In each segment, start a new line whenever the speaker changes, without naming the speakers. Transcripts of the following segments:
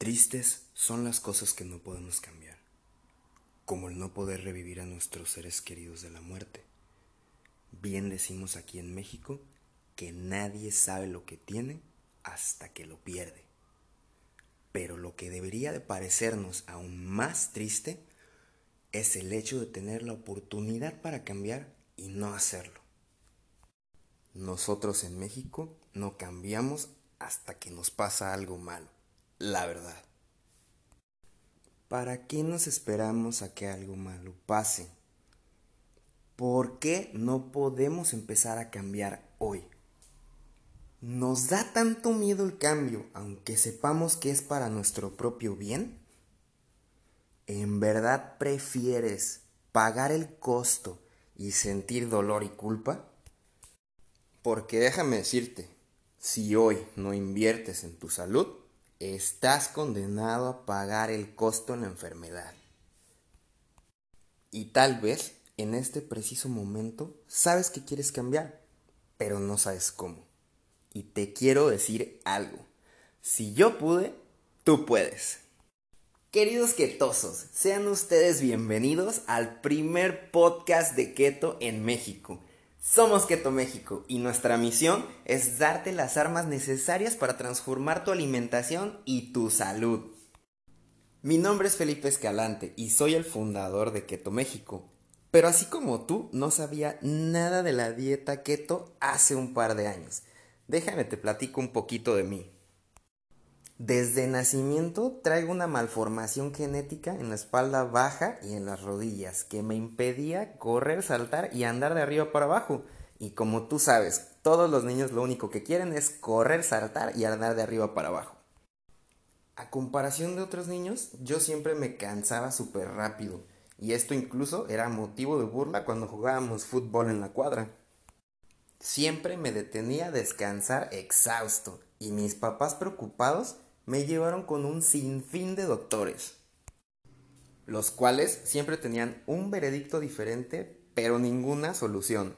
Tristes son las cosas que no podemos cambiar, como el no poder revivir a nuestros seres queridos de la muerte. Bien decimos aquí en México que nadie sabe lo que tiene hasta que lo pierde. Pero lo que debería de parecernos aún más triste es el hecho de tener la oportunidad para cambiar y no hacerlo. Nosotros en México no cambiamos hasta que nos pasa algo malo, la verdad. ¿Para qué nos esperamos a que algo malo pase? ¿Por qué no podemos empezar a cambiar hoy? ¿Nos da tanto miedo el cambio, aunque sepamos que es para nuestro propio bien? ¿En verdad prefieres pagar el costo y sentir dolor y culpa? Porque déjame decirte, si hoy no inviertes en tu salud, estás condenado a pagar el costo en la enfermedad. Y tal vez en este preciso momento sabes que quieres cambiar, pero no sabes cómo. Y te quiero decir algo. Si yo pude, tú puedes. Queridos ketosos, sean ustedes bienvenidos al primer podcast de keto en México. Somos Keto México y nuestra misión es darte las armas necesarias para transformar tu alimentación y tu salud. Mi nombre es Felipe Escalante y soy el fundador de Keto México. Pero así como tú, no sabía nada de la dieta keto hace un par de años. Déjame te platico un poquito de mí. Desde nacimiento traigo una malformación genética en la espalda baja y en las rodillas que me impedía correr, saltar y andar de arriba para abajo. Y como tú sabes, todos los niños lo único que quieren es correr, saltar y andar de arriba para abajo. A comparación de otros niños, yo siempre me cansaba súper rápido. Y esto incluso era motivo de burla cuando jugábamos fútbol en la cuadra. Siempre me detenía a descansar exhausto y mis papás preocupados me llevaron con un sinfín de doctores, los cuales siempre tenían un veredicto diferente, pero ninguna solución.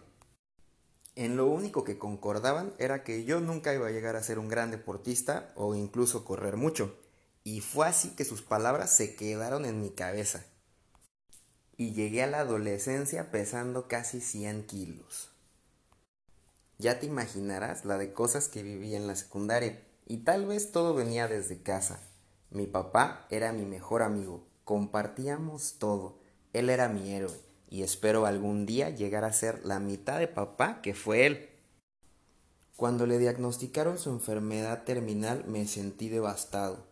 En lo único que concordaban era que yo nunca iba a llegar a ser un gran deportista o incluso correr mucho, y fue así que sus palabras se quedaron en mi cabeza. Y llegué a la adolescencia pesando casi 100 kilos. Ya te imaginarás la de cosas que viví en la secundaria y tal vez todo venía desde casa. Mi papá era mi mejor amigo, compartíamos todo, él era mi héroe, y espero algún día llegar a ser la mitad de papá que fue él. Cuando le diagnosticaron su enfermedad terminal me sentí devastado.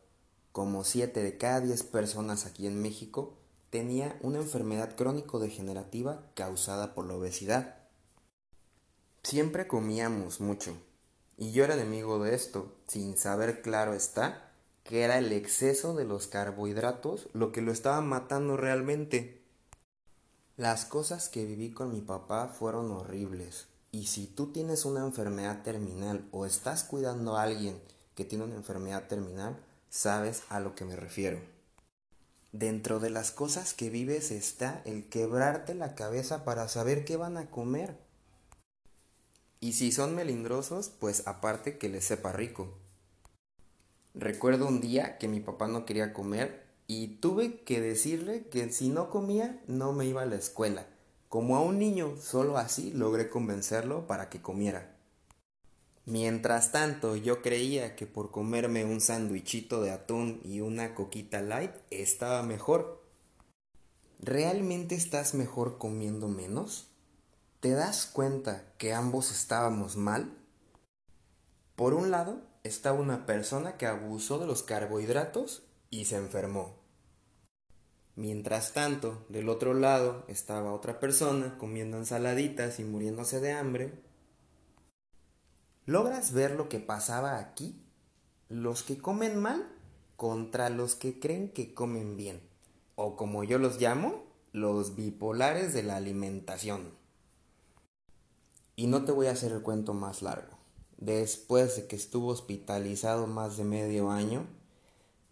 Como siete de cada diez personas aquí en México tenía una enfermedad crónico-degenerativa causada por la obesidad. Siempre comíamos mucho, y yo era enemigo de esto, sin saber claro está que era el exceso de los carbohidratos lo que lo estaba matando realmente. Las cosas que viví con mi papá fueron horribles. Y si tú tienes una enfermedad terminal o estás cuidando a alguien que tiene una enfermedad terminal, sabes a lo que me refiero. Dentro de las cosas que vives está el quebrarte la cabeza para saber qué van a comer. Y si son melindrosos, pues aparte que les sepa rico. Recuerdo un día que mi papá no quería comer y tuve que decirle que si no comía no me iba a la escuela. Como a un niño, solo así logré convencerlo para que comiera. Mientras tanto, yo creía que por comerme un sándwichito de atún y una coquita light estaba mejor. ¿Realmente estás mejor comiendo menos? ¿Te das cuenta que ambos estábamos mal? Por un lado, estaba una persona que abusó de los carbohidratos y se enfermó. Mientras tanto, del otro lado estaba otra persona comiendo ensaladitas y muriéndose de hambre. ¿Logras ver lo que pasaba aquí? Los que comen mal contra los que creen que comen bien. O como yo los llamo, los bipolares de la alimentación. Y no te voy a hacer el cuento más largo. Después de que estuvo hospitalizado más de medio año,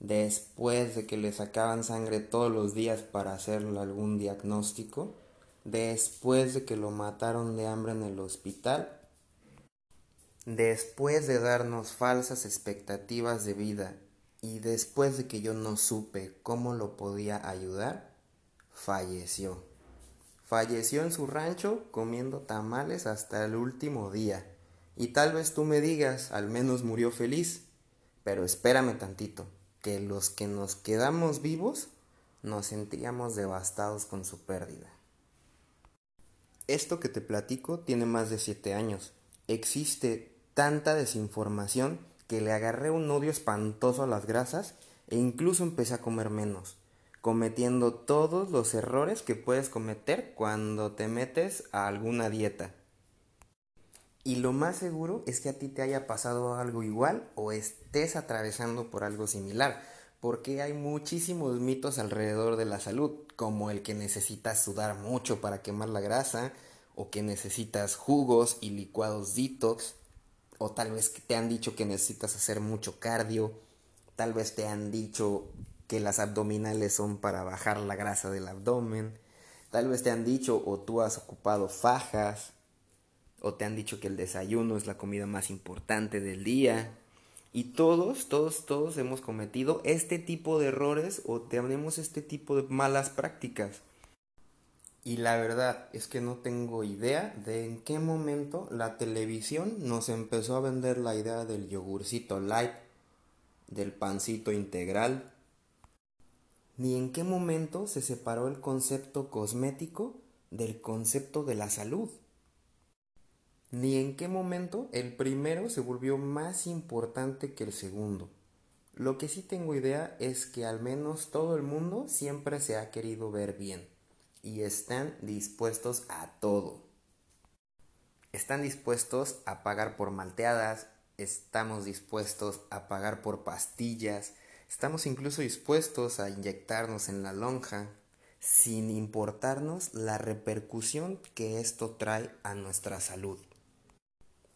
después de que le sacaban sangre todos los días para hacerle algún diagnóstico, después de que lo mataron de hambre en el hospital, después de darnos falsas expectativas de vida y después de que yo no supe cómo lo podía ayudar, falleció. Falleció en su rancho comiendo tamales hasta el último día. Y tal vez tú me digas, al menos murió feliz. Pero espérame tantito, que los que nos quedamos vivos nos sentíamos devastados con su pérdida. Esto que te platico tiene más de siete años. Existe tanta desinformación que le agarré un odio espantoso a las grasas e incluso empecé a comer menos, cometiendo todos los errores que puedes cometer cuando te metes a alguna dieta. Y lo más seguro es que a ti te haya pasado algo igual o estés atravesando por algo similar, porque hay muchísimos mitos alrededor de la salud, como el que necesitas sudar mucho para quemar la grasa, o que necesitas jugos y licuados detox, o tal vez te han dicho que necesitas hacer mucho cardio, tal vez te han dicho que las abdominales son para bajar la grasa del abdomen, tal vez te han dicho o tú has ocupado fajas, o te han dicho que el desayuno es la comida más importante del día. Y todos, todos, todos hemos cometido este tipo de errores o tenemos este tipo de malas prácticas. Y la verdad es que no tengo idea de en qué momento la televisión nos empezó a vender la idea del yogurcito light, del pancito integral, ni en qué momento se separó el concepto cosmético del concepto de la salud, ni en qué momento el primero se volvió más importante que el segundo. Lo que sí tengo idea es que al menos todo el mundo siempre se ha querido ver bien y están dispuestos a todo. Están dispuestos a pagar por malteadas, estamos dispuestos a pagar por pastillas, estamos incluso dispuestos a inyectarnos en la lonja, sin importarnos la repercusión que esto trae a nuestra salud.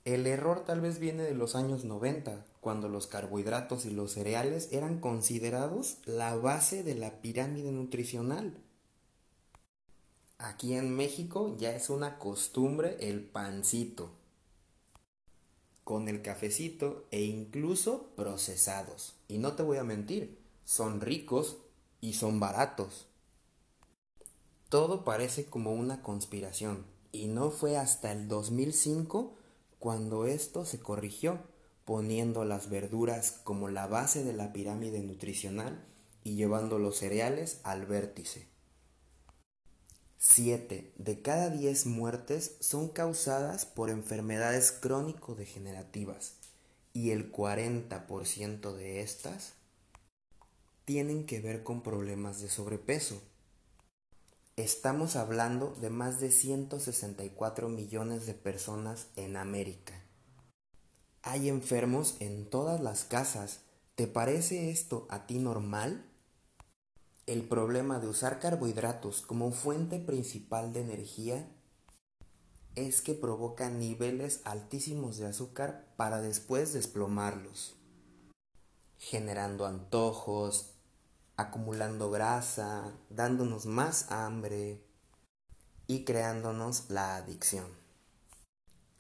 El error tal vez viene de los años 90, cuando los carbohidratos y los cereales eran considerados la base de la pirámide nutricional. Aquí en México ya es una costumbre el pancito, con el cafecito e incluso procesados. Y no te voy a mentir, son ricos y son baratos. Todo parece como una conspiración y no fue hasta el 2005 cuando esto se corrigió, poniendo las verduras como la base de la pirámide nutricional y llevando los cereales al vértice. 7 de cada 10 muertes son causadas por enfermedades crónico-degenerativas y el 40% de estas tienen que ver con problemas de sobrepeso. Estamos hablando de más de 164 millones de personas en América. Hay enfermos en todas las casas. ¿Te parece esto a ti normal? El problema de usar carbohidratos como fuente principal de energía es que provoca niveles altísimos de azúcar para después desplomarlos, generando antojos, acumulando grasa, dándonos más hambre y creándonos la adicción.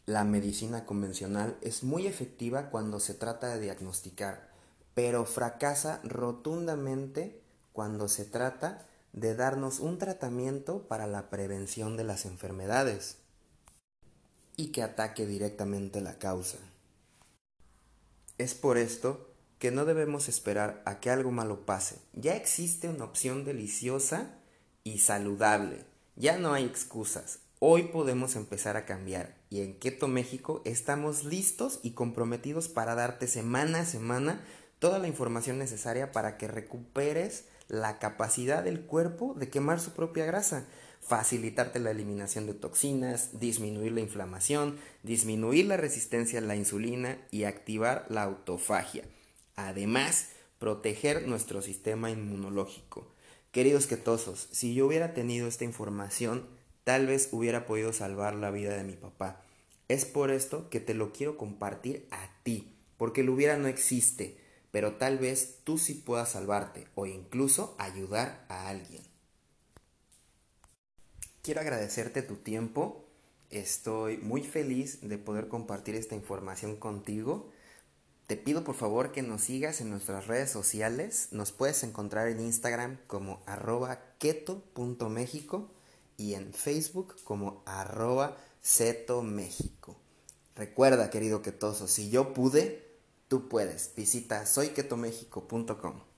La medicina convencional es muy efectiva cuando se trata de diagnosticar, pero fracasa rotundamente cuando se trata de darnos un tratamiento para la prevención de las enfermedades y que ataque directamente la causa. Es por esto que no debemos esperar a que algo malo pase. Ya existe una opción deliciosa y saludable. Ya no hay excusas. Hoy podemos empezar a cambiar y en Keto México estamos listos y comprometidos para darte semana a semana toda la información necesaria para que recuperes la capacidad del cuerpo de quemar su propia grasa, facilitarte la eliminación de toxinas, disminuir la inflamación, disminuir la resistencia a la insulina y activar la autofagia. Además, proteger nuestro sistema inmunológico. Queridos quetosos, si yo hubiera tenido esta información, tal vez hubiera podido salvar la vida de mi papá. Es por esto que te lo quiero compartir a ti, porque el hubiera no existe pero tal vez tú sí puedas salvarte o incluso ayudar a alguien. Quiero agradecerte tu tiempo. Estoy muy feliz de poder compartir esta información contigo. Te pido por favor que nos sigas en nuestras redes sociales. Nos puedes encontrar en Instagram como arroba keto.mexico y en Facebook como arroba. Recuerda, querido ketoso, si yo pude, tú puedes. Visita soyketomexico.com.